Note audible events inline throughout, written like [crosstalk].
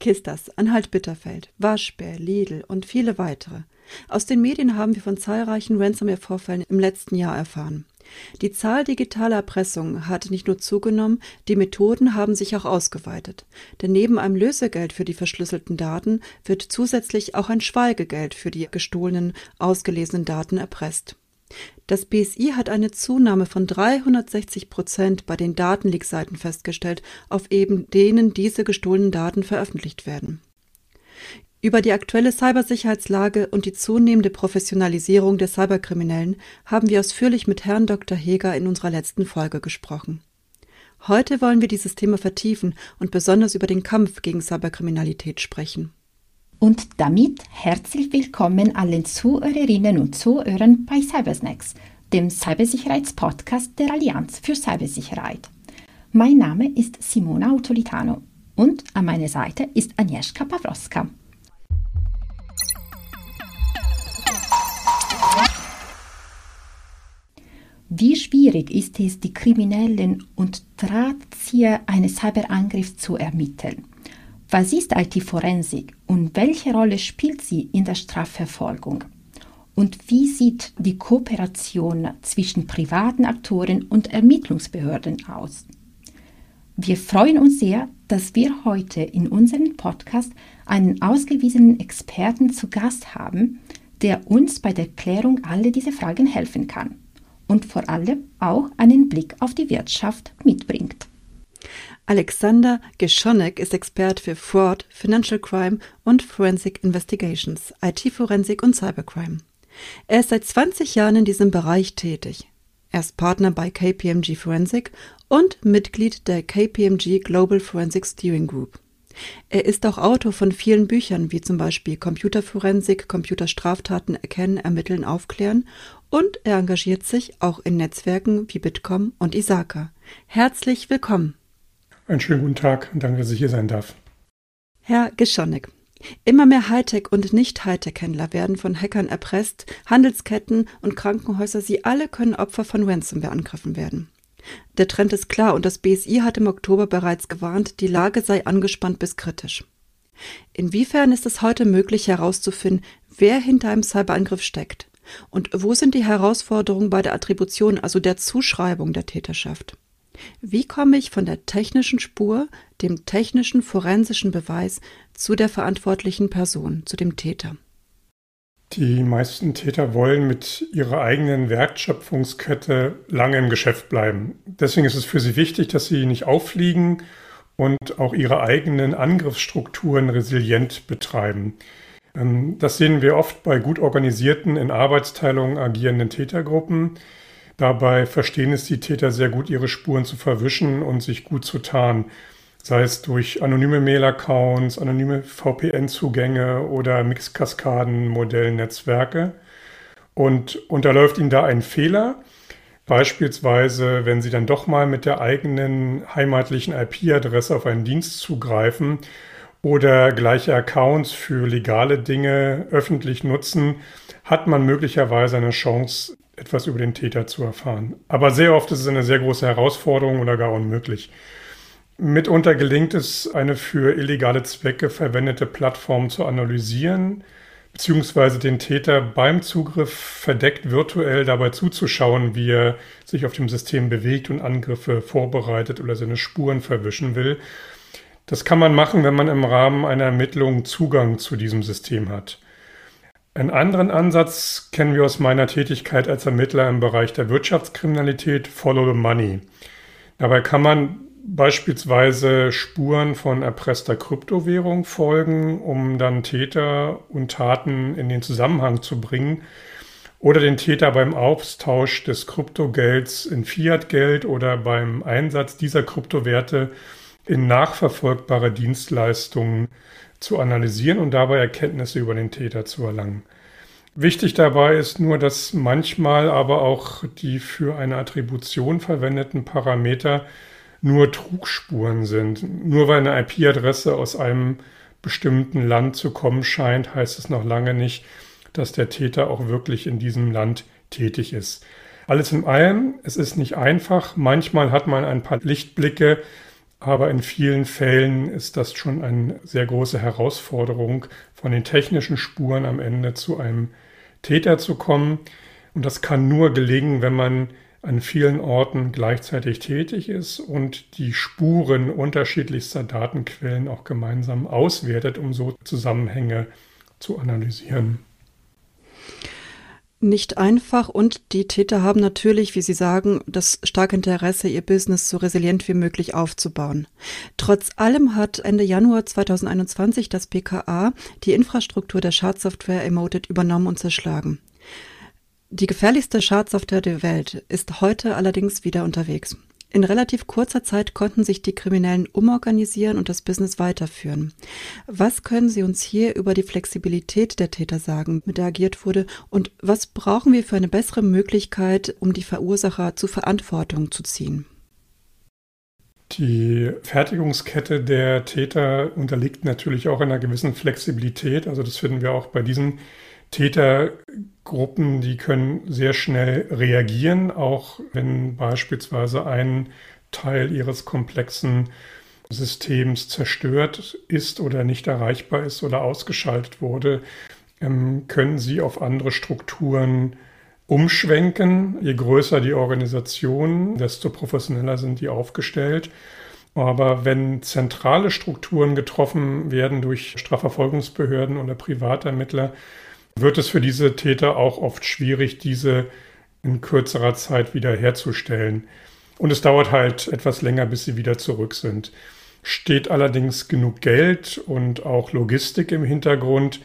Kistas, Anhalt-Bitterfeld, Waschbär, Lidl und viele weitere. Aus den Medien haben wir von zahlreichen Ransomware-Vorfällen im letzten Jahr erfahren. Die Zahl digitaler Erpressungen hat nicht nur zugenommen, die Methoden haben sich auch ausgeweitet. Denn neben einem Lösegeld für die verschlüsselten Daten wird zusätzlich auch ein Schweigegeld für die gestohlenen, ausgelesenen Daten erpresst. Das BSI hat eine Zunahme von 360 Prozent bei den Datenleak-Seiten festgestellt, auf eben denen diese gestohlenen Daten veröffentlicht werden. Über die aktuelle Cybersicherheitslage und die zunehmende Professionalisierung der Cyberkriminellen haben wir ausführlich mit Herrn Dr. Heger in unserer letzten Folge gesprochen. Heute wollen wir dieses Thema vertiefen und besonders über den Kampf gegen Cyberkriminalität sprechen. Und damit herzlich willkommen allen Zuhörerinnen und Zuhörern bei Cybersnacks, dem Cybersicherheitspodcast der Allianz für Cybersicherheit. Mein Name ist Simona Autolitano und an meiner Seite ist Agnieszka Pawlowska. Wie schwierig ist es, die Kriminellen und Drahtzieher eines Cyberangriffs zu ermitteln? Was ist IT-Forensik und welche Rolle spielt sie in der Strafverfolgung? Und wie sieht die Kooperation zwischen privaten Aktoren und Ermittlungsbehörden aus? Wir freuen uns sehr, dass wir heute in unserem Podcast einen ausgewiesenen Experten zu Gast haben, der uns bei der Klärung all dieser Fragen helfen kann und vor allem auch einen Blick auf die Wirtschaft mitbringt. Alexander Geschonek ist Experte für Fraud, Financial Crime und Forensic Investigations, IT-Forensik und Cybercrime. Er ist seit 20 Jahren in diesem Bereich tätig. Er ist Partner bei KPMG Forensic und Mitglied der KPMG Global Forensic Steering Group. Er ist auch Autor von vielen Büchern, wie zum Beispiel Computerforensik, Computerstraftaten erkennen, ermitteln, aufklären und er engagiert sich auch in Netzwerken wie Bitkom und Isaka. Herzlich willkommen. Einen schönen guten Tag und danke, dass ich hier sein darf. Herr Geschonek, immer mehr Hightech- und Nicht-Hightech-Händler werden von Hackern erpresst, Handelsketten und Krankenhäuser, sie alle können Opfer von Ransomware-Angriffen werden. Der Trend ist klar und das BSI hat im Oktober bereits gewarnt, die Lage sei angespannt bis kritisch. Inwiefern ist es heute möglich herauszufinden, wer hinter einem Cyberangriff steckt? Und wo sind die Herausforderungen bei der Attribution, also der Zuschreibung der Täterschaft? Wie komme ich von der technischen Spur, dem technischen forensischen Beweis zu der verantwortlichen Person, zu dem Täter? Die meisten Täter wollen mit ihrer eigenen Wertschöpfungskette lange im Geschäft bleiben. Deswegen ist es für sie wichtig, dass sie nicht auffliegen und auch ihre eigenen Angriffsstrukturen resilient betreiben. Ähm, das sehen wir oft bei gut organisierten, in Arbeitsteilungen agierenden Tätergruppen. Dabei verstehen es die Täter sehr gut, ihre Spuren zu verwischen und sich gut zu tarnen. Sei es durch anonyme Mail-Accounts, anonyme VPN-Zugänge oder Mix-Kaskaden-Modellnetzwerke. Und unterläuft ihnen da ein Fehler, beispielsweise wenn sie dann doch mal mit der eigenen heimatlichen IP-Adresse auf einen Dienst zugreifen oder gleiche Accounts für legale Dinge öffentlich nutzen, hat man möglicherweise eine Chance, etwas über den Täter zu erfahren. Aber sehr oft ist es eine sehr große Herausforderung oder gar unmöglich. Mitunter gelingt es, eine für illegale Zwecke verwendete Plattform zu analysieren, beziehungsweise den Täter beim Zugriff verdeckt virtuell dabei zuzuschauen, wie er sich auf dem System bewegt und Angriffe vorbereitet oder seine Spuren verwischen will. Das kann man machen, wenn man im Rahmen einer Ermittlung Zugang zu diesem System hat. Einen anderen Ansatz kennen wir aus meiner Tätigkeit als Ermittler im Bereich der Wirtschaftskriminalität, Follow the Money. Dabei kann man beispielsweise Spuren von erpresster Kryptowährung folgen, um dann Täter und Taten in den Zusammenhang zu bringen oder den Täter beim Austausch des Kryptogelds in Fiatgeld oder beim Einsatz dieser Kryptowerte in nachverfolgbare Dienstleistungen zu analysieren und dabei Erkenntnisse über den Täter zu erlangen. Wichtig dabei ist nur, dass manchmal aber auch die für eine Attribution verwendeten Parameter nur Trugspuren sind. Nur weil eine IP-Adresse aus einem bestimmten Land zu kommen scheint, heißt es noch lange nicht, dass der Täter auch wirklich in diesem Land tätig ist. Alles in allem, es ist nicht einfach. Manchmal hat man ein paar Lichtblicke, Aber in vielen Fällen ist das schon eine sehr große Herausforderung, von den technischen Spuren am Ende zu einem Täter zu kommen. Und das kann nur gelingen, wenn man an vielen Orten gleichzeitig tätig ist und die Spuren unterschiedlichster Datenquellen auch gemeinsam auswertet, um so Zusammenhänge zu analysieren nicht einfach und die Täter haben natürlich, wie Sie sagen, das starke Interesse, ihr Business so resilient wie möglich aufzubauen. Trotz allem hat Ende Januar 2021 das BKA die Infrastruktur der Schadsoftware Emoted übernommen und zerschlagen. Die gefährlichste Schadsoftware der Welt ist heute allerdings wieder unterwegs. In relativ kurzer Zeit konnten sich die Kriminellen umorganisieren und das Business weiterführen. Was können Sie uns hier über die Flexibilität der Täter sagen, mit der agiert wurde, und was brauchen wir für eine bessere Möglichkeit, um die Verursacher zu Verantwortung zu ziehen? Die Fertigungskette der Täter unterliegt natürlich auch einer gewissen Flexibilität. Also das finden wir auch bei diesen Tätergruppen, die können sehr schnell reagieren, auch wenn beispielsweise ein Teil ihres komplexen Systems zerstört ist oder nicht erreichbar ist oder ausgeschaltet wurde, ähm, können sie auf andere Strukturen umschwenken. Je größer die Organisation, desto professioneller sind die aufgestellt. Aber wenn zentrale Strukturen getroffen werden durch Strafverfolgungsbehörden oder Privatermittler, wird es für diese Täter auch oft schwierig, diese in kürzerer Zeit wiederherzustellen. Und es dauert halt etwas länger, bis sie wieder zurück sind. Steht allerdings genug Geld und auch Logistik im Hintergrund,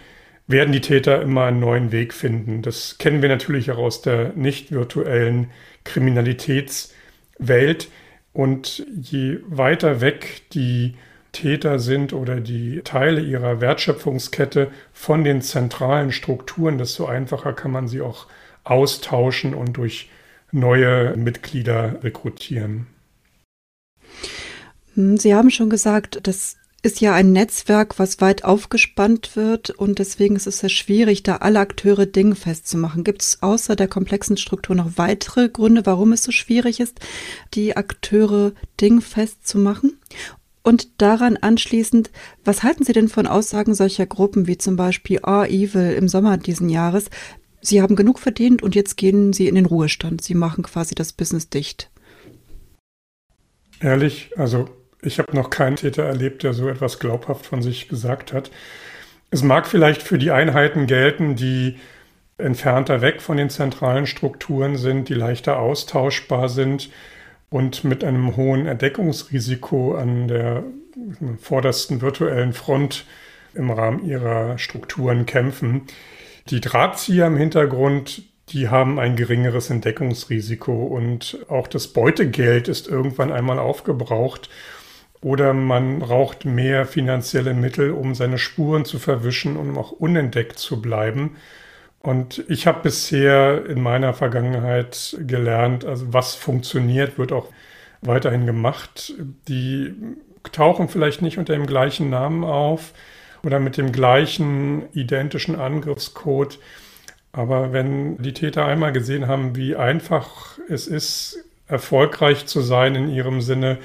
werden die Täter immer einen neuen Weg finden. Das kennen wir natürlich auch aus der nicht virtuellen Kriminalitätswelt. Und je weiter weg die Täter sind oder die Teile ihrer Wertschöpfungskette von den zentralen Strukturen, desto einfacher kann man sie auch austauschen und durch neue Mitglieder rekrutieren. Hm, sie haben schon gesagt, das ist ja ein Netzwerk, was weit aufgespannt wird und deswegen ist es sehr schwierig, da alle Akteure dingfest zu machen. Gibt es außer der komplexen Struktur noch weitere Gründe, warum es so schwierig ist, die Akteure dingfest zu machen? Und daran anschließend, was halten Sie denn von Aussagen solcher Gruppen wie zum Beispiel Ah Evil im Sommer diesen Jahres? Sie haben genug verdient und jetzt gehen Sie in den Ruhestand. Sie machen quasi das Business dicht. Ehrlich, also ich habe noch keinen Täter erlebt, der so etwas glaubhaft von sich gesagt hat. Es mag vielleicht für die Einheiten gelten, die entfernter weg von den zentralen Strukturen sind, die leichter austauschbar sind und mit einem hohen Erdeckungsrisiko an der vordersten virtuellen Front im Rahmen ihrer Strukturen kämpfen. Die Drahtzieher im Hintergrund, die haben ein geringeres Entdeckungsrisiko und auch das Beutegeld ist irgendwann einmal aufgebraucht oder man braucht mehr finanzielle Mittel, um seine Spuren zu verwischen und um auch unentdeckt zu bleiben. Und ich habe bisher in meiner Vergangenheit gelernt, also was funktioniert, wird auch weiterhin gemacht. Die tauchen vielleicht nicht unter dem gleichen Namen auf oder mit dem gleichen identischen Angriffscode. Aber wenn die Täter einmal gesehen haben, wie einfach es ist, erfolgreich zu sein in ihrem Sinne,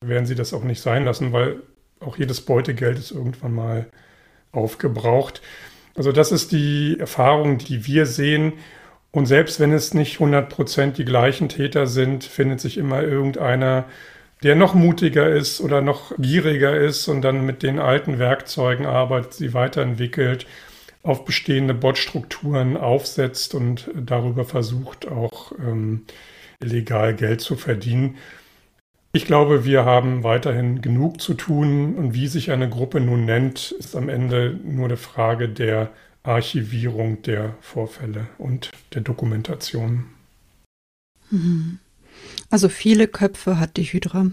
werden sie das auch nicht sein lassen, weil auch jedes Beutegeld ist irgendwann mal aufgebraucht. Also das ist die Erfahrung, die wir sehen. Und selbst wenn es nicht 100% die gleichen Täter sind, findet sich immer irgendeiner, der noch mutiger ist oder noch gieriger ist und dann mit den alten Werkzeugen arbeitet, sie weiterentwickelt, auf bestehende Botstrukturen aufsetzt und darüber versucht auch ähm, illegal Geld zu verdienen. Ich glaube, wir haben weiterhin genug zu tun und wie sich eine Gruppe nun nennt, ist am Ende nur eine Frage der Archivierung der Vorfälle und der Dokumentation. Mhm. Also viele Köpfe hat die Hydra.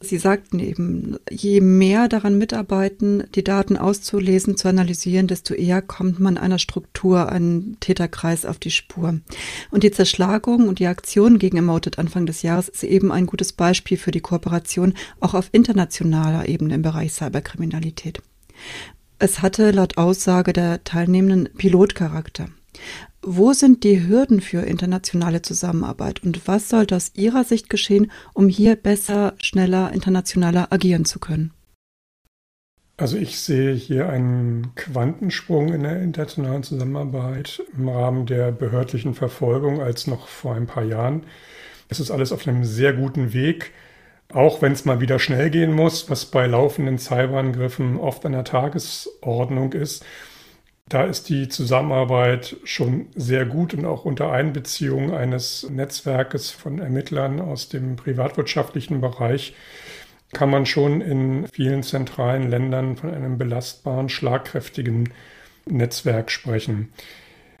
Sie sagten eben, je mehr daran mitarbeiten, die Daten auszulesen, zu analysieren, desto eher kommt man einer Struktur, einem Täterkreis auf die Spur. Und die Zerschlagung und die Aktion gegen Emoted Anfang des Jahres ist eben ein gutes Beispiel für die Kooperation auch auf internationaler Ebene im Bereich Cyberkriminalität. Es hatte laut Aussage der Teilnehmenden Pilotcharakter. Wo sind die Hürden für internationale Zusammenarbeit und was sollte aus Ihrer Sicht geschehen, um hier besser, schneller, internationaler agieren zu können? Also ich sehe hier einen Quantensprung in der internationalen Zusammenarbeit im Rahmen der behördlichen Verfolgung als noch vor ein paar Jahren. Es ist alles auf einem sehr guten Weg, auch wenn es mal wieder schnell gehen muss, was bei laufenden Cyberangriffen oft an der Tagesordnung ist. Da ist die Zusammenarbeit schon sehr gut und auch unter Einbeziehung eines Netzwerkes von Ermittlern aus dem privatwirtschaftlichen Bereich kann man schon in vielen zentralen Ländern von einem belastbaren, schlagkräftigen Netzwerk sprechen.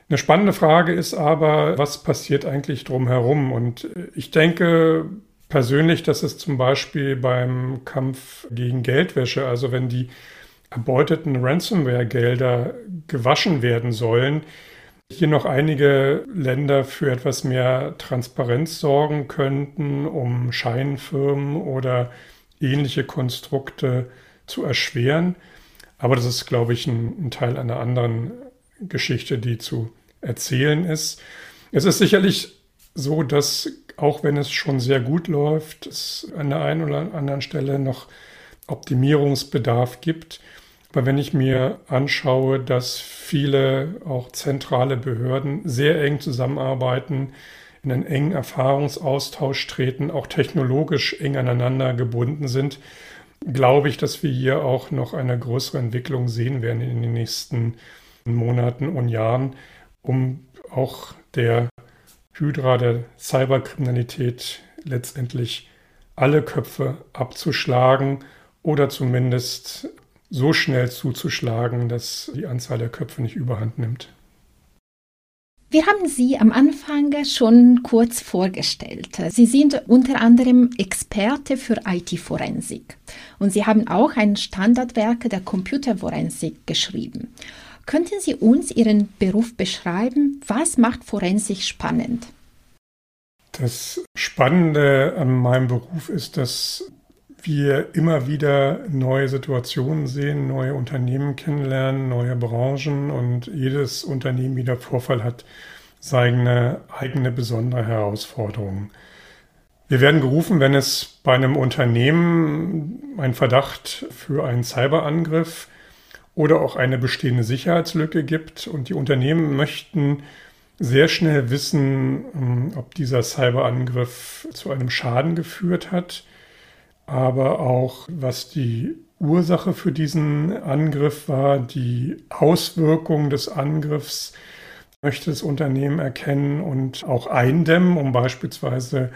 Eine spannende Frage ist aber, was passiert eigentlich drumherum? Und ich denke persönlich, dass es zum Beispiel beim Kampf gegen Geldwäsche, also wenn die erbeuteten Ransomware-Gelder gewaschen werden sollen, hier noch einige Länder für etwas mehr Transparenz sorgen könnten, um Scheinfirmen oder ähnliche Konstrukte zu erschweren. Aber das ist, glaube ich, ein, ein Teil einer anderen Geschichte, die zu erzählen ist. Es ist sicherlich so, dass auch wenn es schon sehr gut läuft, es an der einen oder anderen Stelle noch Optimierungsbedarf gibt. Aber wenn ich mir anschaue, dass viele auch zentrale Behörden sehr eng zusammenarbeiten, in einen engen Erfahrungsaustausch treten, auch technologisch eng aneinander gebunden sind, glaube ich, dass wir hier auch noch eine größere Entwicklung sehen werden in den nächsten Monaten und Jahren, um auch der Hydra der Cyberkriminalität letztendlich alle Köpfe abzuschlagen oder zumindest so schnell zuzuschlagen, dass die Anzahl der Köpfe nicht überhand nimmt. Wir haben Sie am Anfang schon kurz vorgestellt. Sie sind unter anderem Experte für IT-Forensik und Sie haben auch ein Standardwerk der Computerforensik geschrieben. Könnten Sie uns Ihren Beruf beschreiben? Was macht Forensik spannend? Das Spannende an meinem Beruf ist, dass wir immer wieder neue Situationen sehen, neue Unternehmen kennenlernen, neue Branchen und jedes Unternehmen wieder Vorfall hat seine eigene besondere Herausforderung. Wir werden gerufen, wenn es bei einem Unternehmen einen Verdacht für einen Cyberangriff oder auch eine bestehende Sicherheitslücke gibt und die Unternehmen möchten sehr schnell wissen, ob dieser Cyberangriff zu einem Schaden geführt hat aber auch was die Ursache für diesen Angriff war, die Auswirkungen des Angriffs möchte das Unternehmen erkennen und auch eindämmen, um beispielsweise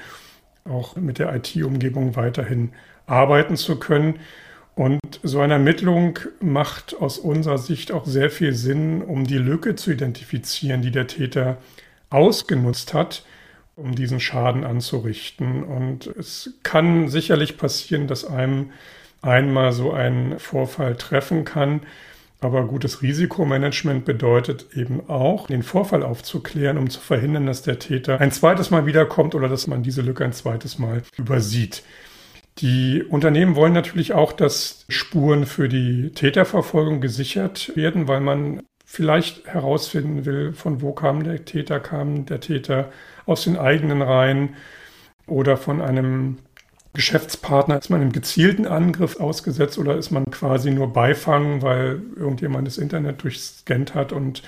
auch mit der IT-Umgebung weiterhin arbeiten zu können. Und so eine Ermittlung macht aus unserer Sicht auch sehr viel Sinn, um die Lücke zu identifizieren, die der Täter ausgenutzt hat um diesen Schaden anzurichten. Und es kann sicherlich passieren, dass einem einmal so ein Vorfall treffen kann. Aber gutes Risikomanagement bedeutet eben auch, den Vorfall aufzuklären, um zu verhindern, dass der Täter ein zweites Mal wiederkommt oder dass man diese Lücke ein zweites Mal übersieht. Die Unternehmen wollen natürlich auch, dass Spuren für die Täterverfolgung gesichert werden, weil man vielleicht herausfinden will, von wo kam der Täter, kam der Täter aus den eigenen Reihen oder von einem Geschäftspartner? Ist man einem gezielten Angriff ausgesetzt oder ist man quasi nur Beifang, weil irgendjemand das Internet durchscannt hat und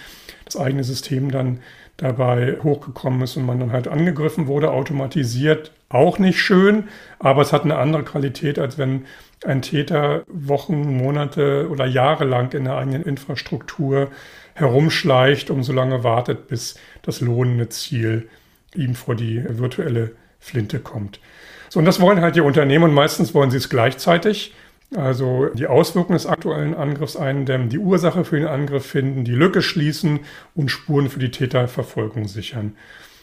das eigene System dann dabei hochgekommen ist und man dann halt angegriffen wurde, automatisiert? Auch nicht schön, aber es hat eine andere Qualität, als wenn ein Täter Wochen, Monate oder Jahre lang in der eigenen Infrastruktur herumschleicht und so lange wartet, bis das lohnende Ziel ihm vor die virtuelle Flinte kommt. So, und das wollen halt die Unternehmen und meistens wollen sie es gleichzeitig. Also die Auswirkungen des aktuellen Angriffs eindämmen, die Ursache für den Angriff finden, die Lücke schließen und Spuren für die Täterverfolgung sichern.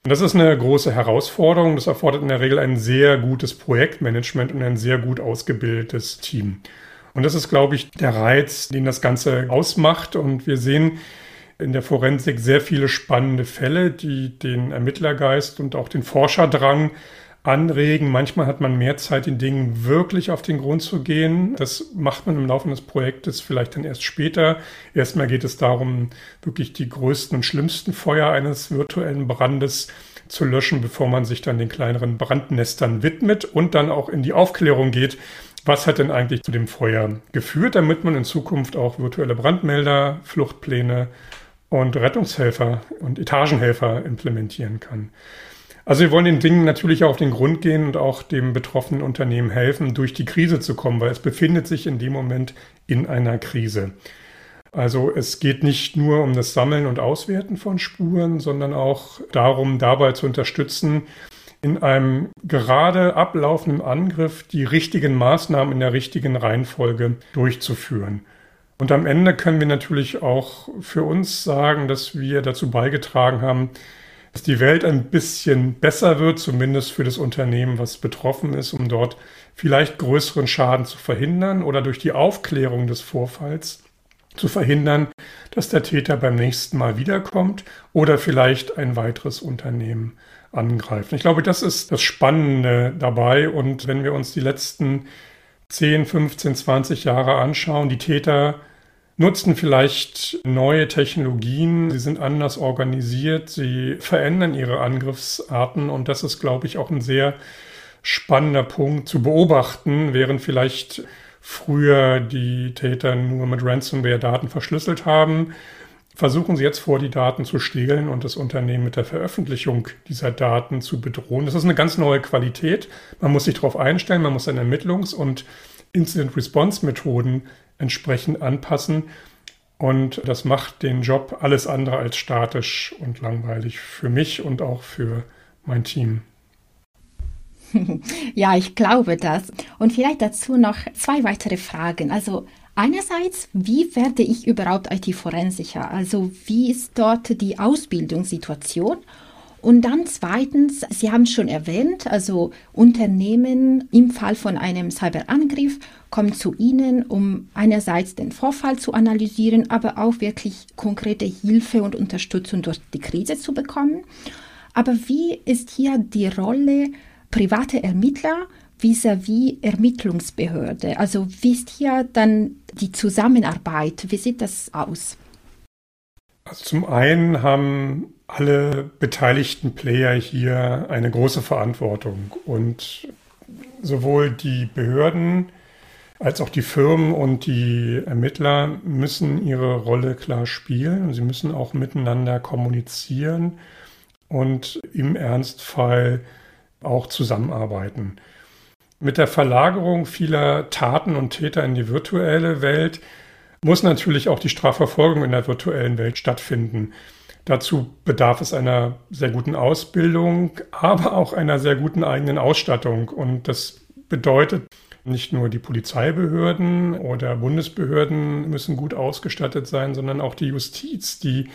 Und das ist eine große Herausforderung. Das erfordert in der Regel ein sehr gutes Projektmanagement und ein sehr gut ausgebildetes Team. Und das ist, glaube ich, der Reiz, den das Ganze ausmacht. Und wir sehen, in der Forensik sehr viele spannende Fälle, die den Ermittlergeist und auch den Forscherdrang anregen. Manchmal hat man mehr Zeit, den Dingen wirklich auf den Grund zu gehen. Das macht man im Laufe des Projektes vielleicht dann erst später. Erstmal geht es darum, wirklich die größten und schlimmsten Feuer eines virtuellen Brandes zu löschen, bevor man sich dann den kleineren Brandnestern widmet und dann auch in die Aufklärung geht. Was hat denn eigentlich zu dem Feuer geführt, damit man in Zukunft auch virtuelle Brandmelder, Fluchtpläne und Rettungshelfer und Etagenhelfer implementieren kann. Also wir wollen den Dingen natürlich auch auf den Grund gehen und auch dem betroffenen Unternehmen helfen, durch die Krise zu kommen, weil es befindet sich in dem Moment in einer Krise. Also es geht nicht nur um das Sammeln und Auswerten von Spuren, sondern auch darum, dabei zu unterstützen, in einem gerade ablaufenden Angriff die richtigen Maßnahmen in der richtigen Reihenfolge durchzuführen. Und am Ende können wir natürlich auch für uns sagen, dass wir dazu beigetragen haben, dass die Welt ein bisschen besser wird, zumindest für das Unternehmen, was betroffen ist, um dort vielleicht größeren Schaden zu verhindern oder durch die Aufklärung des Vorfalls zu verhindern, dass der Täter beim nächsten Mal wiederkommt oder vielleicht ein weiteres Unternehmen angreift. Ich glaube, das ist das Spannende dabei. Und wenn wir uns die letzten 10, 15, 20 Jahre anschauen, die Täter nutzen vielleicht neue Technologien, sie sind anders organisiert, sie verändern ihre Angriffsarten und das ist, glaube ich, auch ein sehr spannender Punkt zu beobachten, während vielleicht früher die Täter nur mit Ransomware Daten verschlüsselt haben, versuchen sie jetzt vor, die Daten zu stehlen und das Unternehmen mit der Veröffentlichung dieser Daten zu bedrohen. Das ist eine ganz neue Qualität. Man muss sich darauf einstellen, man muss seine Ermittlungs- und Incident-Response-Methoden entsprechend anpassen. Und das macht den Job alles andere als statisch und langweilig für mich und auch für mein Team. [laughs] Ja, ich glaube das. Und vielleicht dazu noch zwei weitere Fragen. Also einerseits, wie werde ich überhaupt IT-Forensiker? Also wie ist dort die Ausbildungssituation? Und dann zweitens, Sie haben schon erwähnt, also Unternehmen im Fall von einem Cyberangriff kommen zu Ihnen, um einerseits den Vorfall zu analysieren, aber auch wirklich konkrete Hilfe und Unterstützung durch die Krise zu bekommen. Aber wie ist hier die Rolle private Ermittler vis-à-vis -vis Ermittlungsbehörde? Also wie ist hier dann die Zusammenarbeit? Wie sieht das aus? Also zum einen haben alle beteiligten Player hier eine große Verantwortung und sowohl die Behörden als auch die Firmen und die Ermittler müssen ihre Rolle klar spielen. Sie müssen auch miteinander kommunizieren und im Ernstfall auch zusammenarbeiten. Mit der Verlagerung vieler Taten und Täter in die virtuelle Welt muss natürlich auch die Strafverfolgung in der virtuellen Welt stattfinden. Dazu bedarf es einer sehr guten Ausbildung, aber auch einer sehr guten eigenen Ausstattung. Und das bedeutet, nicht nur die Polizeibehörden oder Bundesbehörden müssen gut ausgestattet sein, sondern auch die Justiz, die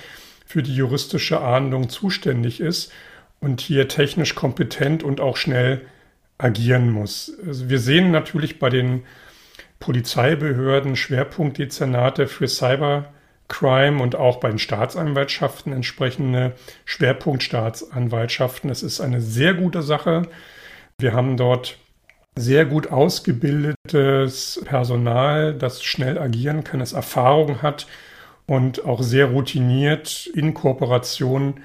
für die juristische Ahndung zuständig ist und hier technisch kompetent und auch schnell agieren muss. Also wir sehen natürlich bei den Polizeibehörden Schwerpunktdezernate für Cybercrime und auch bei den Staatsanwaltschaften entsprechende Schwerpunktstaatsanwaltschaften. Es ist eine sehr gute Sache. Wir haben dort sehr gut ausgebildetes Personal, das schnell agieren kann, das Erfahrung hat und auch sehr routiniert in Kooperation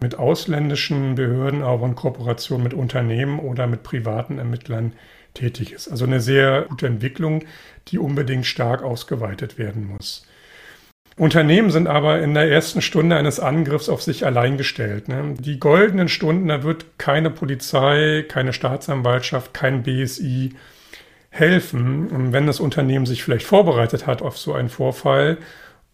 mit ausländischen Behörden, auch in Kooperation mit Unternehmen oder mit privaten Ermittlern tätig ist. Also eine sehr gute Entwicklung, die unbedingt stark ausgeweitet werden muss. Unternehmen sind aber in der ersten Stunde eines Angriffs auf sich allein gestellt. Ne? Die goldenen Stunden, da wird keine Polizei, keine Staatsanwaltschaft, kein BSI helfen. Und wenn das Unternehmen sich vielleicht vorbereitet hat auf so einen Vorfall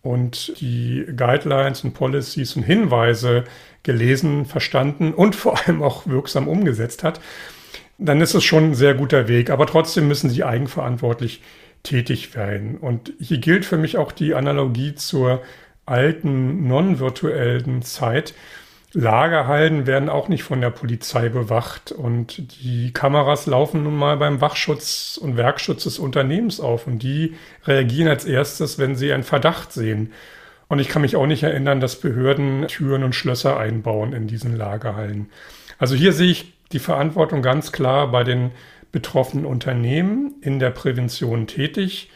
und die Guidelines und Policies und Hinweise gelesen, verstanden und vor allem auch wirksam umgesetzt hat, dann ist es schon ein sehr guter Weg. Aber trotzdem müssen sie eigenverantwortlich tätig werden. Und hier gilt für mich auch die Analogie zur alten non-virtuellen Zeit. Lagerhallen werden auch nicht von der Polizei bewacht und die Kameras laufen nun mal beim Wachschutz und Werkschutz des Unternehmens auf und die reagieren als erstes, wenn sie einen Verdacht sehen. Und ich kann mich auch nicht erinnern, dass Behörden Türen und Schlösser einbauen in diesen Lagerhallen. Also hier sehe ich die Verantwortung ganz klar bei den betroffenen Unternehmen in der Prävention tätig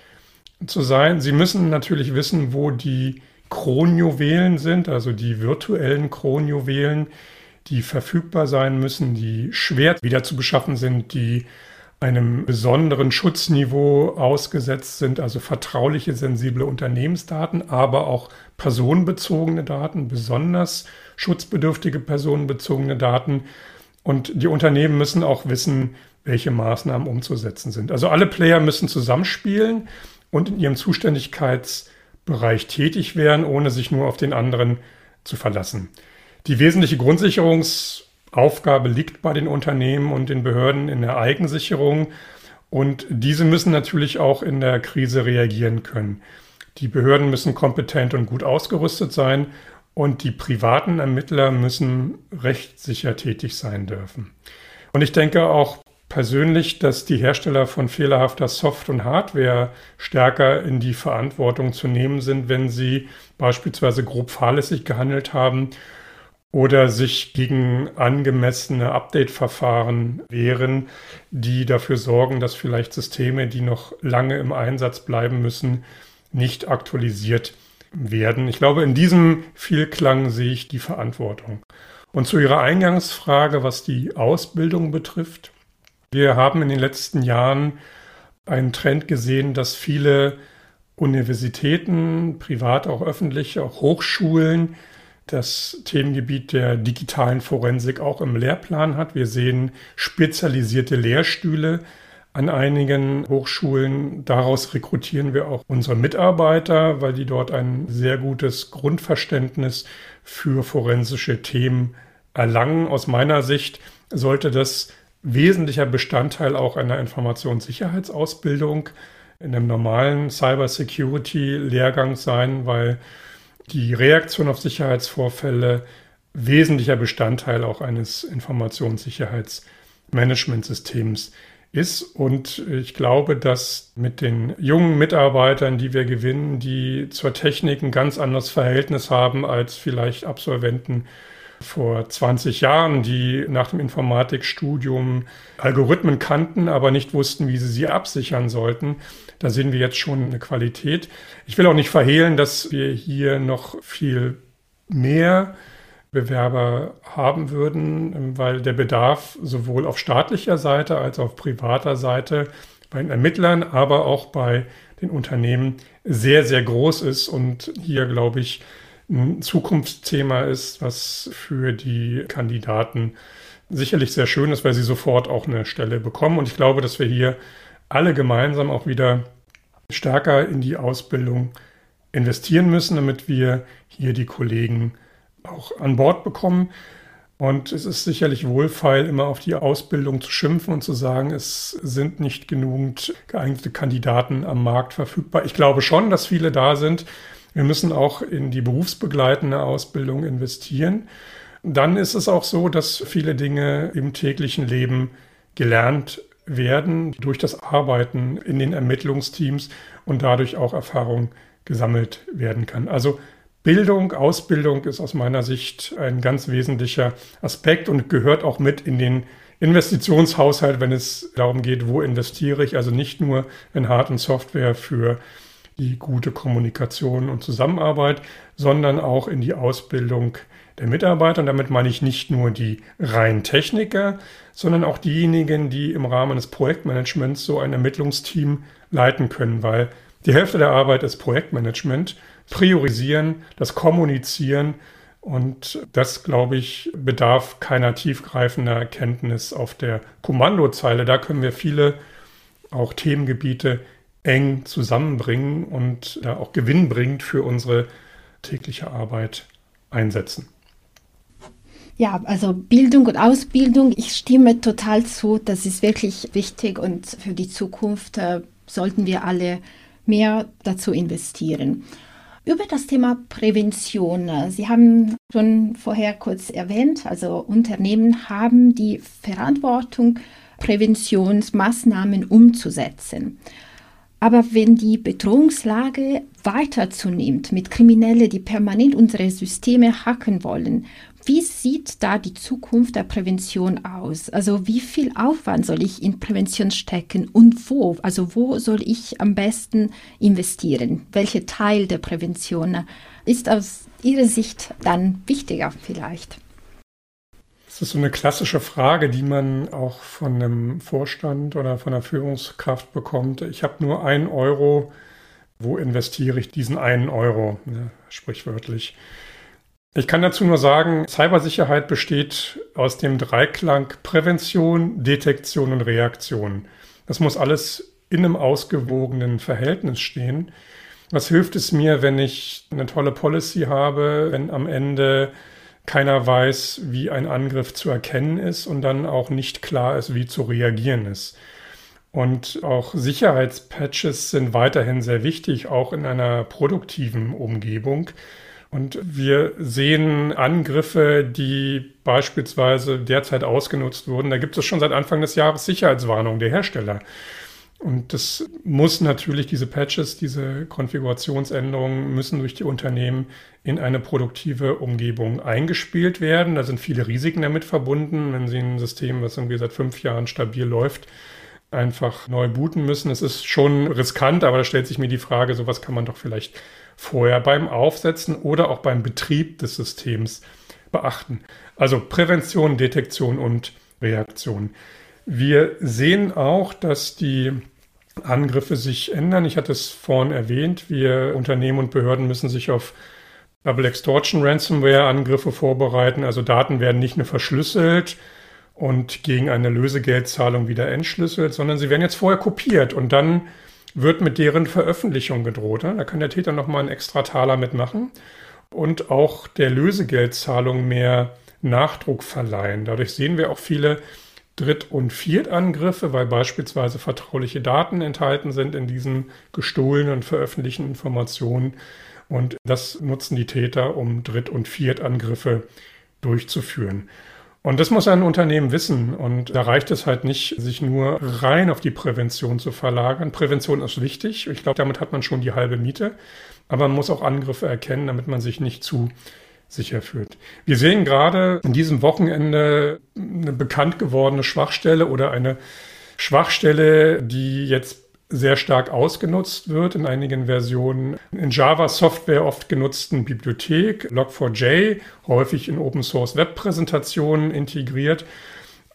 zu sein. Sie müssen natürlich wissen, wo die Kronjuwelen sind, also die virtuellen Kronjuwelen, die verfügbar sein müssen, die schwer wieder zu beschaffen sind, die einem besonderen Schutzniveau ausgesetzt sind, also vertrauliche, sensible Unternehmensdaten, aber auch personenbezogene Daten, besonders schutzbedürftige personenbezogene Daten. Und die Unternehmen müssen auch wissen, welche Maßnahmen umzusetzen sind. Also alle Player müssen zusammenspielen und in ihrem Zuständigkeitsbereich tätig werden, ohne sich nur auf den anderen zu verlassen. Die wesentliche Grundsicherungsaufgabe liegt bei den Unternehmen und den Behörden in der Eigensicherung und diese müssen natürlich auch in der Krise reagieren können. Die Behörden müssen kompetent und gut ausgerüstet sein und die privaten Ermittler müssen rechtssicher tätig sein dürfen. Und ich denke auch persönlich, dass die Hersteller von fehlerhafter Soft- und Hardware stärker in die Verantwortung zu nehmen sind, wenn sie beispielsweise grob fahrlässig gehandelt haben oder sich gegen angemessene Update-Verfahren wehren, die dafür sorgen, dass vielleicht Systeme, die noch lange im Einsatz bleiben müssen, nicht aktualisiert werden. Ich glaube, in diesem Vielklang sehe ich die Verantwortung. Und zu Ihrer Eingangsfrage, was die Ausbildung betrifft. Wir haben in den letzten Jahren einen Trend gesehen, dass viele Universitäten, privat auch öffentlich, auch Hochschulen das Themengebiet der digitalen Forensik auch im Lehrplan hat. Wir sehen spezialisierte Lehrstühle an einigen Hochschulen. Daraus rekrutieren wir auch unsere Mitarbeiter, weil die dort ein sehr gutes Grundverständnis für forensische Themen erlangen. Aus meiner Sicht sollte das wesentlicher Bestandteil auch einer Informationssicherheitsausbildung in einem normalen Cybersecurity-Lehrgang sein, weil die Reaktion auf Sicherheitsvorfälle wesentlicher Bestandteil auch eines Informationssicherheitsmanagementsystems ist. Und ich glaube, dass mit den jungen Mitarbeitern, die wir gewinnen, die zur Technik ein ganz anderes Verhältnis haben als vielleicht Absolventen vor 20 Jahren, die nach dem Informatikstudium Algorithmen kannten, aber nicht wussten, wie sie sie absichern sollten. Da sehen wir jetzt schon eine Qualität. Ich will auch nicht verhehlen, dass wir hier noch viel mehr Bewerber haben würden, weil der Bedarf sowohl auf staatlicher Seite als auch auf privater Seite bei den Ermittlern, aber auch bei den Unternehmen sehr, sehr groß ist und hier, glaube ich, ein Zukunftsthema ist, was für die Kandidaten sicherlich sehr schön ist, weil sie sofort auch eine Stelle bekommen. Und ich glaube, dass wir hier alle gemeinsam auch wieder stärker in die Ausbildung investieren müssen, damit wir hier die Kollegen auch an Bord bekommen. Und es ist sicherlich wohlfeil, immer auf die Ausbildung zu schimpfen und zu sagen, es sind nicht genügend geeignete Kandidaten am Markt verfügbar. Ich glaube schon, dass viele da sind, wir müssen auch in die berufsbegleitende Ausbildung investieren. Dann ist es auch so, dass viele Dinge im täglichen Leben gelernt werden durch das Arbeiten in den Ermittlungsteams und dadurch auch Erfahrung gesammelt werden kann. Also Bildung, Ausbildung ist aus meiner Sicht ein ganz wesentlicher Aspekt und gehört auch mit in den Investitionshaushalt, wenn es darum geht, wo investiere ich. Also nicht nur in Hard- und Software für die gute Kommunikation und Zusammenarbeit, sondern auch in die Ausbildung der Mitarbeiter. Und damit meine ich nicht nur die reinen Techniker, sondern auch diejenigen, die im Rahmen des Projektmanagements so ein Ermittlungsteam leiten können, weil die Hälfte der Arbeit ist Projektmanagement, priorisieren, das Kommunizieren und das, glaube ich, bedarf keiner tiefgreifender Erkenntnis auf der Kommandozeile. Da können wir viele auch Themengebiete eng zusammenbringen und da auch gewinnbringend für unsere tägliche Arbeit einsetzen. Ja, also Bildung und Ausbildung, ich stimme total zu. Das ist wirklich wichtig und für die Zukunft äh, sollten wir alle mehr dazu investieren. Über das Thema Prävention. Äh, Sie haben schon vorher kurz erwähnt, also Unternehmen haben die Verantwortung, Präventionsmaßnahmen umzusetzen. Aber wenn die Bedrohungslage weiter zunimmt mit Kriminellen, die permanent unsere Systeme hacken wollen, wie sieht da die Zukunft der Prävention aus? Also wie viel Aufwand soll ich in Prävention stecken und wo? Also wo soll ich am besten investieren? Welcher Teil der Prävention ist aus Ihrer Sicht dann wichtiger vielleicht? Das ist so eine klassische Frage, die man auch von einem Vorstand oder von einer Führungskraft bekommt. Ich habe nur einen Euro. Wo investiere ich diesen einen Euro? Ja, sprichwörtlich. Ich kann dazu nur sagen, Cybersicherheit besteht aus dem Dreiklang Prävention, Detektion und Reaktion. Das muss alles in einem ausgewogenen Verhältnis stehen. Was hilft es mir, wenn ich eine tolle Policy habe, wenn am Ende keiner weiß, wie ein Angriff zu erkennen ist und dann auch nicht klar ist, wie zu reagieren ist. Und auch Sicherheitspatches sind weiterhin sehr wichtig, auch in einer produktiven Umgebung. Und wir sehen Angriffe, die beispielsweise derzeit ausgenutzt wurden. Da gibt es schon seit Anfang des Jahres Sicherheitswarnungen der Hersteller. Und das muss natürlich, diese Patches, diese Konfigurationsänderungen müssen durch die Unternehmen in eine produktive Umgebung eingespielt werden. Da sind viele Risiken damit verbunden, wenn Sie ein System, was irgendwie seit fünf Jahren stabil läuft, einfach neu booten müssen. Es ist schon riskant, aber da stellt sich mir die Frage, sowas kann man doch vielleicht vorher beim Aufsetzen oder auch beim Betrieb des Systems beachten. Also Prävention, Detektion und Reaktion. Wir sehen auch, dass die Angriffe sich ändern. Ich hatte es vorhin erwähnt, wir Unternehmen und Behörden müssen sich auf Double Extortion Ransomware Angriffe vorbereiten. Also Daten werden nicht nur verschlüsselt und gegen eine Lösegeldzahlung wieder entschlüsselt, sondern sie werden jetzt vorher kopiert und dann wird mit deren Veröffentlichung gedroht. Da kann der Täter nochmal einen extra Taler mitmachen und auch der Lösegeldzahlung mehr Nachdruck verleihen. Dadurch sehen wir auch viele Dritt- und Viertangriffe, weil beispielsweise vertrauliche Daten enthalten sind in diesen gestohlenen und veröffentlichten Informationen. Und das nutzen die Täter, um Dritt- und Viertangriffe durchzuführen. Und das muss ein Unternehmen wissen. Und da reicht es halt nicht, sich nur rein auf die Prävention zu verlagern. Prävention ist wichtig. Ich glaube, damit hat man schon die halbe Miete. Aber man muss auch Angriffe erkennen, damit man sich nicht zu sicher fühlt. Wir sehen gerade in diesem Wochenende eine bekannt gewordene Schwachstelle oder eine Schwachstelle, die jetzt sehr stark ausgenutzt wird in einigen Versionen. In Java-Software oft genutzten Bibliothek, Log4j, häufig in Open-Source-Web-Präsentationen integriert.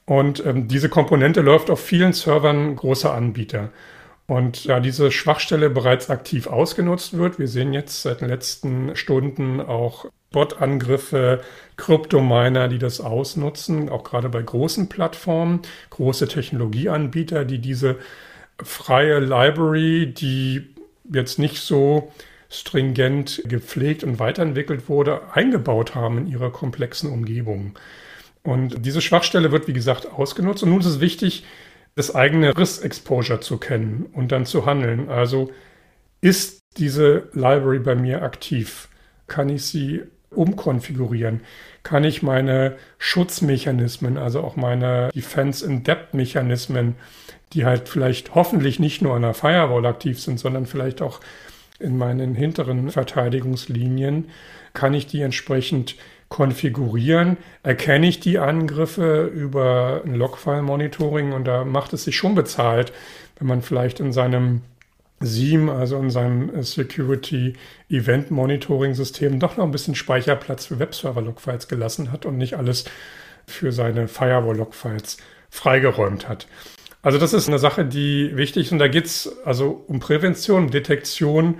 Und ähm, diese Komponente läuft auf vielen Servern großer Anbieter. Und da diese Schwachstelle bereits aktiv ausgenutzt wird, wir sehen jetzt seit den letzten Stunden auch Bot-Angriffe, Kryptominer, die das ausnutzen, auch gerade bei großen Plattformen, große Technologieanbieter, die diese freie Library, die jetzt nicht so stringent gepflegt und weiterentwickelt wurde, eingebaut haben in ihrer komplexen Umgebung. Und diese Schwachstelle wird, wie gesagt, ausgenutzt. Und nun ist es wichtig, das eigene Risk-Exposure zu kennen und dann zu handeln. Also ist diese Library bei mir aktiv? Kann ich sie umkonfigurieren? Kann ich meine Schutzmechanismen, also auch meine Defense-in-Depth-Mechanismen die halt vielleicht hoffentlich nicht nur an der Firewall aktiv sind, sondern vielleicht auch in meinen hinteren Verteidigungslinien, kann ich die entsprechend konfigurieren, erkenne ich die Angriffe über ein Logfile-Monitoring und da macht es sich schon bezahlt, wenn man vielleicht in seinem SIEM, also in seinem Security Event Monitoring System, doch noch ein bisschen Speicherplatz für Webserver-Logfiles gelassen hat und nicht alles für seine Firewall-Logfiles freigeräumt hat. Also das ist eine Sache, die wichtig ist. Und da geht es also um Prävention, Detektion.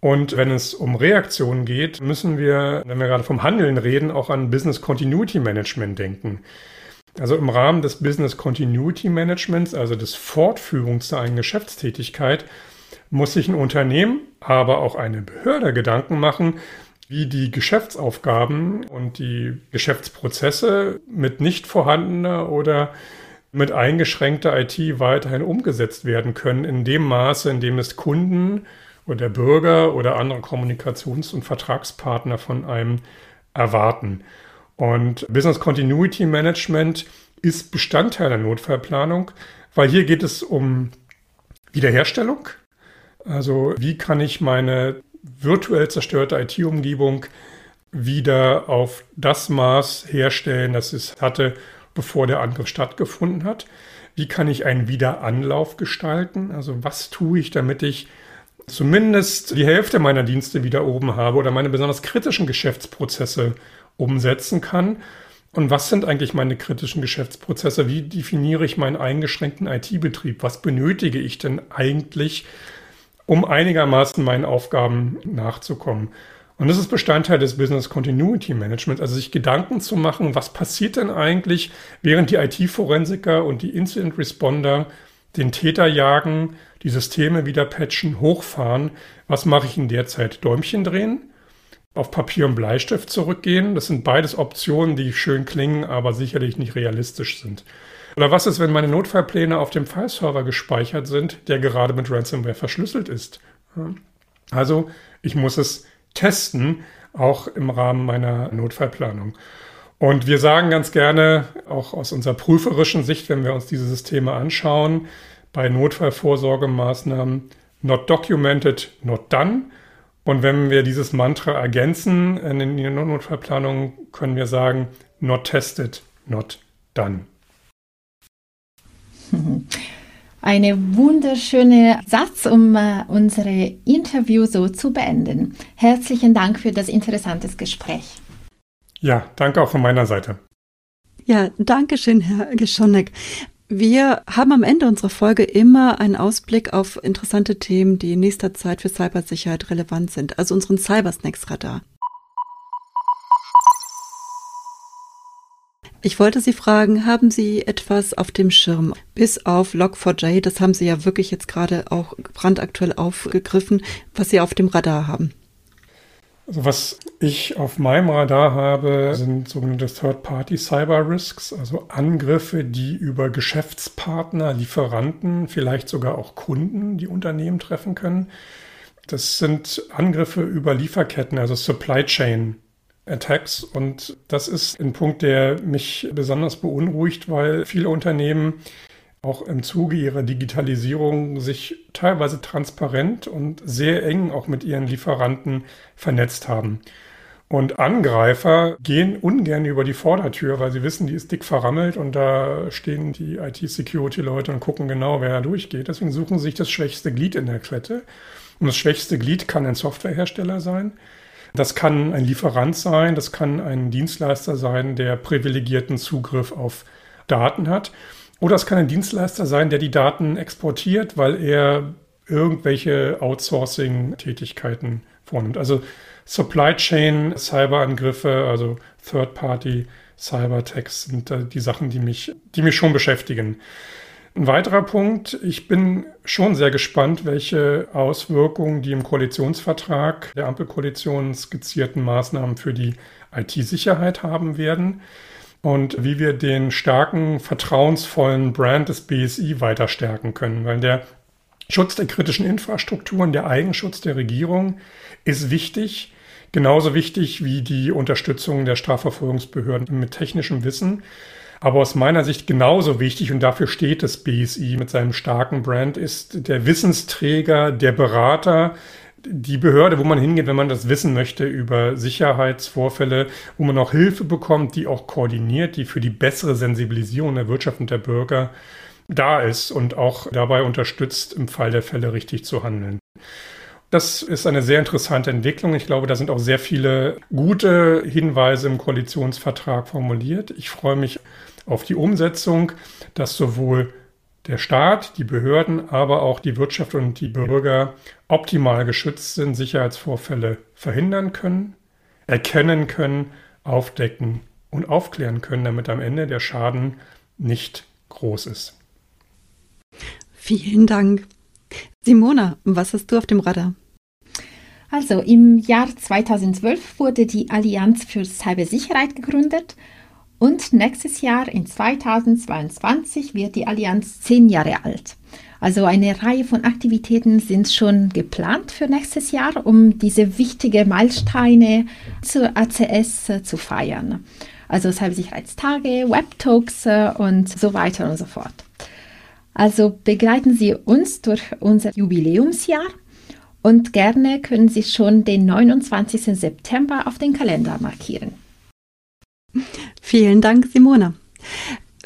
Und wenn es um Reaktion geht, müssen wir, wenn wir gerade vom Handeln reden, auch an Business Continuity Management denken. Also im Rahmen des Business Continuity Managements, also des Fortführungs der eigenen Geschäftstätigkeit, muss sich ein Unternehmen, aber auch eine Behörde Gedanken machen, wie die Geschäftsaufgaben und die Geschäftsprozesse mit nicht vorhandener oder mit eingeschränkter IT weiterhin umgesetzt werden können, in dem Maße, in dem es Kunden oder Bürger oder andere Kommunikations- und Vertragspartner von einem erwarten. Und Business Continuity Management ist Bestandteil der Notfallplanung, weil hier geht es um Wiederherstellung. Also wie kann ich meine virtuell zerstörte IT-Umgebung wieder auf das Maß herstellen, das es hatte, bevor der Angriff stattgefunden hat? Wie kann ich einen Wiederanlauf gestalten? Also was tue ich, damit ich zumindest die Hälfte meiner Dienste wieder oben habe oder meine besonders kritischen Geschäftsprozesse umsetzen kann? Und was sind eigentlich meine kritischen Geschäftsprozesse? Wie definiere ich meinen eingeschränkten IT-Betrieb? Was benötige ich denn eigentlich, um einigermaßen meinen Aufgaben nachzukommen? Und das ist Bestandteil des Business Continuity Management, also sich Gedanken zu machen, was passiert denn eigentlich, während die IT-Forensiker und die Incident Responder den Täter jagen, die Systeme wieder patchen, hochfahren. Was mache ich in der Zeit? Däumchen drehen? Auf Papier und Bleistift zurückgehen? Das sind beides Optionen, die schön klingen, aber sicherlich nicht realistisch sind. Oder was ist, wenn meine Notfallpläne auf dem Fileserver gespeichert sind, der gerade mit Ransomware verschlüsselt ist? Also, ich muss es testen, auch im Rahmen meiner Notfallplanung. Und wir sagen ganz gerne, auch aus unserer prüferischen Sicht, wenn wir uns diese Systeme anschauen, bei Notfallvorsorgemaßnahmen, not documented, not done. Und wenn wir dieses Mantra ergänzen in der Notfallplanung, können wir sagen, not tested, not done. [laughs] Eine wunderschöne Satz, um uh, unsere Interview so zu beenden. Herzlichen Dank für das interessante Gespräch. Ja, danke auch von meiner Seite. Ja, danke schön, Herr Geschonek. Wir haben am Ende unserer Folge immer einen Ausblick auf interessante Themen, die in nächster Zeit für Cybersicherheit relevant sind, also unseren Cybersnacks-Radar. Ich wollte Sie fragen, haben Sie etwas auf dem Schirm? Bis auf Log4j, das haben Sie ja wirklich jetzt gerade auch brandaktuell aufgegriffen, was Sie auf dem Radar haben. Also was ich auf meinem Radar habe, sind sogenannte Third-Party-Cyber-Risks, also Angriffe, die über Geschäftspartner, Lieferanten, vielleicht sogar auch Kunden, die Unternehmen treffen können. Das sind Angriffe über Lieferketten, also Supply Chain Attacks. Und das ist ein Punkt, der mich besonders beunruhigt, weil viele Unternehmen auch im Zuge ihrer Digitalisierung sich teilweise transparent und sehr eng auch mit ihren Lieferanten vernetzt haben. Und Angreifer gehen ungern über die Vordertür, weil sie wissen, die ist dick verrammelt und da stehen die IT-Security-Leute und gucken genau, wer da durchgeht. Deswegen suchen sie sich das schwächste Glied in der Kette. Und das schwächste Glied kann ein Softwarehersteller sein. Das kann ein Lieferant sein, das kann ein Dienstleister sein, der privilegierten Zugriff auf Daten hat. Oder es kann ein Dienstleister sein, der die Daten exportiert, weil er irgendwelche Outsourcing-Tätigkeiten vornimmt. Also Supply Chain Cyberangriffe, also Third-Party Cyber-Attacks sind die Sachen, die mich, die mich schon beschäftigen. Ein weiterer Punkt, ich bin schon sehr gespannt, welche Auswirkungen die im Koalitionsvertrag der Ampelkoalition skizzierten Maßnahmen für die IT-Sicherheit haben werden und wie wir den starken, vertrauensvollen Brand des BSI weiter stärken können, weil der Schutz der kritischen Infrastrukturen, der Eigenschutz der Regierung ist wichtig, genauso wichtig wie die Unterstützung der Strafverfolgungsbehörden mit technischem Wissen. Aber aus meiner Sicht genauso wichtig, und dafür steht das BSI mit seinem starken Brand, ist der Wissensträger, der Berater, die Behörde, wo man hingeht, wenn man das wissen möchte über Sicherheitsvorfälle, wo man auch Hilfe bekommt, die auch koordiniert, die für die bessere Sensibilisierung der Wirtschaft und der Bürger da ist und auch dabei unterstützt, im Fall der Fälle richtig zu handeln. Das ist eine sehr interessante Entwicklung. Ich glaube, da sind auch sehr viele gute Hinweise im Koalitionsvertrag formuliert. Ich freue mich auf die Umsetzung, dass sowohl der Staat, die Behörden, aber auch die Wirtschaft und die Bürger optimal geschützt sind, Sicherheitsvorfälle verhindern können, erkennen können, aufdecken und aufklären können, damit am Ende der Schaden nicht groß ist. Vielen Dank. Simona, was hast du auf dem Radar? Also im Jahr 2012 wurde die Allianz für Cybersicherheit gegründet und nächstes Jahr in 2022 wird die Allianz zehn Jahre alt. Also eine Reihe von Aktivitäten sind schon geplant für nächstes Jahr, um diese wichtigen Meilensteine zur ACS zu feiern. Also Cybersicherheitstage, Webtalks äh, und so weiter und so fort. Also begleiten Sie uns durch unser Jubiläumsjahr Und gerne können Sie schon den 29. September auf den Kalender markieren. Vielen Dank, Simona.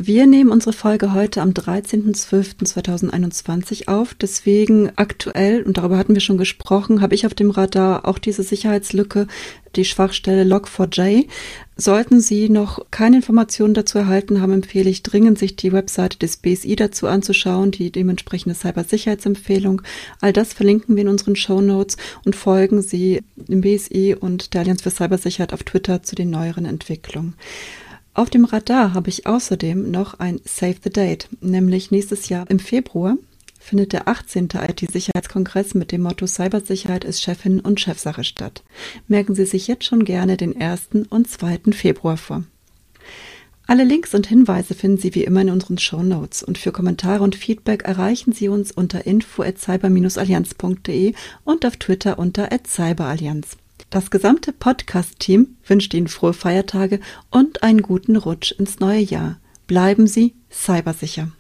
Wir nehmen unsere Folge heute am 13.12.2021 auf. Deswegen aktuell, und darüber hatten wir schon gesprochen, habe ich auf dem Radar auch diese Sicherheitslücke, die Schwachstelle Log4j. Sollten Sie noch keine Informationen dazu erhalten haben, empfehle ich dringend, sich die Webseite des BSI dazu anzuschauen, die dementsprechende Cybersicherheitsempfehlung. All das verlinken wir in unseren Show Notes und folgen Sie dem BSI und der Allianz für Cybersicherheit auf Twitter zu den neueren Entwicklungen. Auf dem Radar habe ich außerdem noch ein Save the Date, nämlich nächstes Jahr im Februar findet der 18. IT-Sicherheitskongress mit dem Motto Cybersicherheit ist Chefin und Chefsache statt. Merken Sie sich jetzt schon gerne den 1. und 2. Februar vor. Alle Links und Hinweise finden Sie wie immer in unseren Show Notes und für Kommentare und Feedback erreichen Sie uns unter info at cyber-allianz.de und auf Twitter unter @cyberallianz. Das gesamte Podcast-Team wünscht Ihnen frohe Feiertage und einen guten Rutsch ins neue Jahr. Bleiben Sie cybersicher.